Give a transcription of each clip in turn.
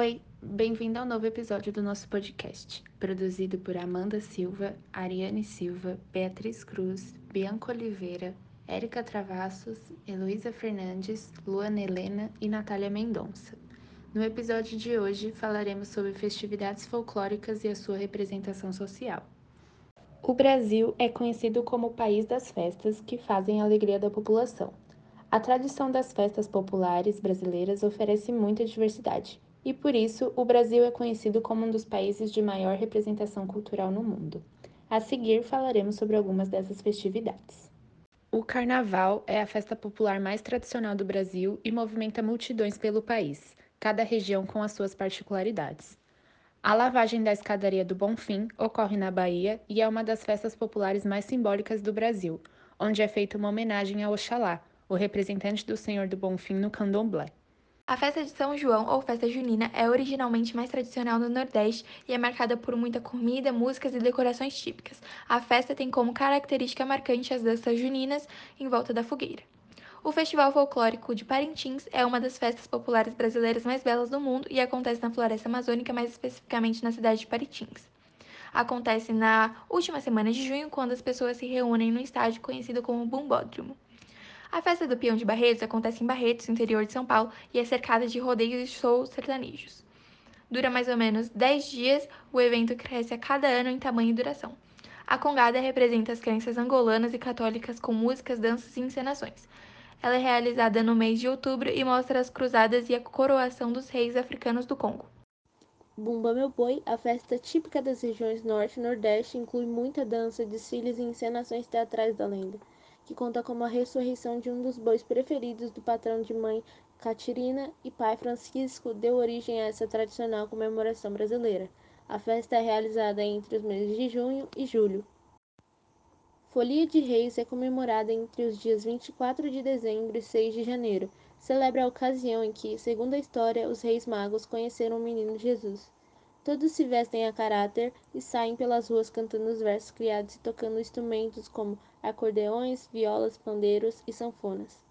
Oi, bem-vindo ao novo episódio do nosso podcast, produzido por Amanda Silva, Ariane Silva, Beatriz Cruz, Bianca Oliveira, Érica Travassos, Heloísa Fernandes, Luana Helena e Natália Mendonça. No episódio de hoje falaremos sobre festividades folclóricas e a sua representação social. O Brasil é conhecido como o país das festas que fazem a alegria da população. A tradição das festas populares brasileiras oferece muita diversidade, e por isso o Brasil é conhecido como um dos países de maior representação cultural no mundo. A seguir falaremos sobre algumas dessas festividades. O Carnaval é a festa popular mais tradicional do Brasil e movimenta multidões pelo país, cada região com as suas particularidades. A lavagem da escadaria do Bonfim ocorre na Bahia e é uma das festas populares mais simbólicas do Brasil, onde é feita uma homenagem a Oxalá, o representante do Senhor do Bonfim no candomblé. A festa de São João, ou festa junina, é originalmente mais tradicional no Nordeste e é marcada por muita comida, músicas e decorações típicas. A festa tem como característica marcante as danças juninas em volta da fogueira. O Festival Folclórico de Parintins é uma das festas populares brasileiras mais belas do mundo e acontece na Floresta Amazônica, mais especificamente na cidade de Parintins. Acontece na última semana de junho, quando as pessoas se reúnem no estádio conhecido como Bumbódromo. A festa do Peão de Barretos acontece em Barretos, interior de São Paulo, e é cercada de rodeios e shows sertanejos. Dura mais ou menos 10 dias, o evento cresce a cada ano em tamanho e duração. A congada representa as crenças angolanas e católicas com músicas, danças e encenações. Ela é realizada no mês de outubro e mostra as cruzadas e a coroação dos reis africanos do Congo. Bumba Meu Boi, a festa típica das regiões Norte e Nordeste, inclui muita dança, desfiles e encenações teatrais da lenda que conta com a ressurreição de um dos bois preferidos do patrão de mãe Catirina e pai Francisco, deu origem a essa tradicional comemoração brasileira. A festa é realizada entre os meses de junho e julho. Folia de Reis é comemorada entre os dias 24 de dezembro e 6 de janeiro. Celebra a ocasião em que, segundo a história, os reis magos conheceram o menino Jesus. Todos se vestem a caráter e saem pelas ruas cantando os versos criados e tocando instrumentos como acordeões, violas, pandeiros e sanfonas.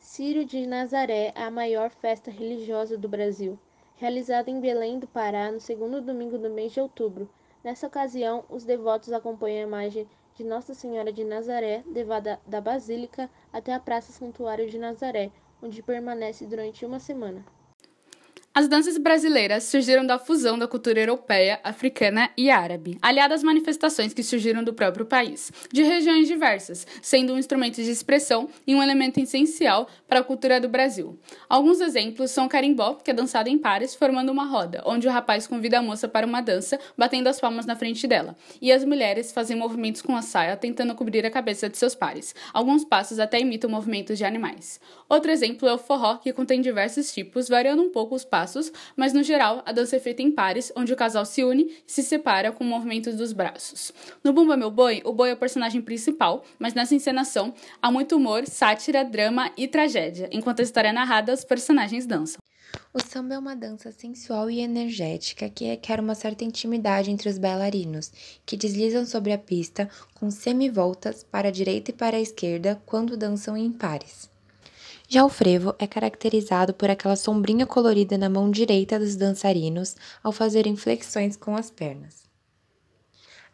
Círio de Nazaré é a maior festa religiosa do Brasil, realizada em Belém do Pará no segundo domingo do mês de outubro. Nessa ocasião, os devotos acompanham a imagem de Nossa Senhora de Nazaré, levada da Basílica até a Praça Santuário de Nazaré, onde permanece durante uma semana. As danças brasileiras surgiram da fusão da cultura europeia, africana e árabe, aliada às manifestações que surgiram do próprio país, de regiões diversas, sendo um instrumento de expressão e um elemento essencial para a cultura do Brasil. Alguns exemplos são o carimbó, que é dançado em pares, formando uma roda, onde o rapaz convida a moça para uma dança, batendo as palmas na frente dela, e as mulheres fazem movimentos com a saia, tentando cobrir a cabeça de seus pares. Alguns passos até imitam movimentos de animais. Outro exemplo é o forró, que contém diversos tipos, variando um pouco os passos passos, mas no geral a dança é feita em pares, onde o casal se une e se separa com movimentos dos braços. No Bumba Meu Boi, o boi é o personagem principal, mas nessa encenação há muito humor, sátira, drama e tragédia, enquanto a história é narrada, os personagens dançam. O samba é uma dança sensual e energética que requer uma certa intimidade entre os bailarinos, que deslizam sobre a pista com semivoltas para a direita e para a esquerda quando dançam em pares. Já o frevo é caracterizado por aquela sombrinha colorida na mão direita dos dançarinos ao fazerem flexões com as pernas.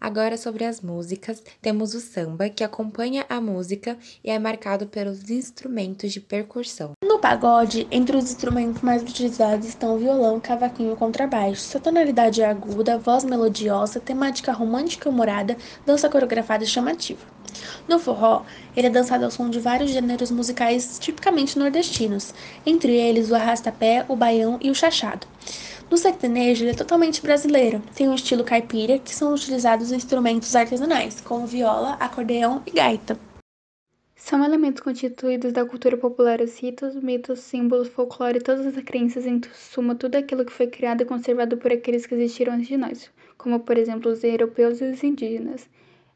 Agora sobre as músicas, temos o samba, que acompanha a música e é marcado pelos instrumentos de percussão. No pagode, entre os instrumentos mais utilizados estão violão, cavaquinho e contrabaixo. Sua tonalidade é aguda, voz melodiosa, temática romântica humorada, dança coreografada e chamativa. No forró, ele é dançado ao som de vários gêneros musicais tipicamente nordestinos, entre eles o arrastapé, o baião e o chachado. No sertanejo, ele é totalmente brasileiro. Tem um estilo caipira, que são utilizados instrumentos artesanais, como viola, acordeão e gaita. São elementos constituídos da cultura popular os ritos, mitos, símbolos, folclore, todas as crenças, em suma tudo aquilo que foi criado e conservado por aqueles que existiram antes de nós, como por exemplo os europeus e os indígenas.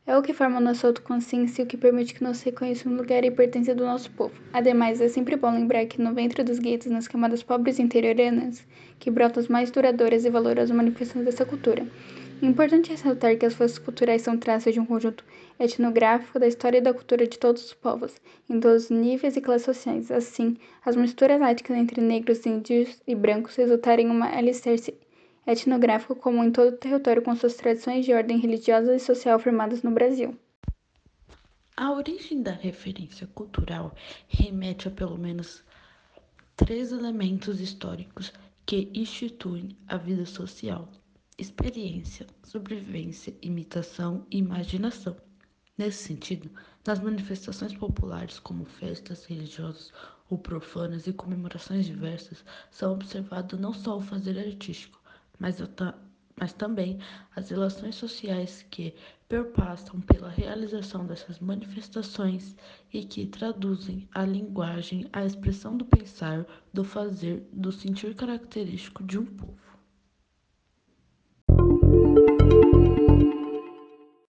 É o que forma nossa autoconsciência e o que permite que nós reconheçamos o lugar e pertença do nosso povo. Ademais, é sempre bom lembrar que no ventre dos guetos, nas camadas pobres interioranas, que brotam as mais duradouras e valorosas manifestações dessa cultura. Importante ressaltar que as forças culturais são traços de um conjunto etnográfico da história e da cultura de todos os povos, em todos os níveis e classes sociais. Assim, as misturas étnicas entre negros, índios e brancos resultaram em uma alicerce etnográfico comum em todo o território com suas tradições de ordem religiosa e social formadas no Brasil. A origem da referência cultural remete a pelo menos três elementos históricos que instituem a vida social experiência, sobrevivência, imitação e imaginação. Nesse sentido, nas manifestações populares como festas religiosas ou profanas e comemorações diversas, são observados não só o fazer artístico, mas, mas também as relações sociais que perpassam pela realização dessas manifestações e que traduzem a linguagem, a expressão do pensar, do fazer, do sentir característico de um povo.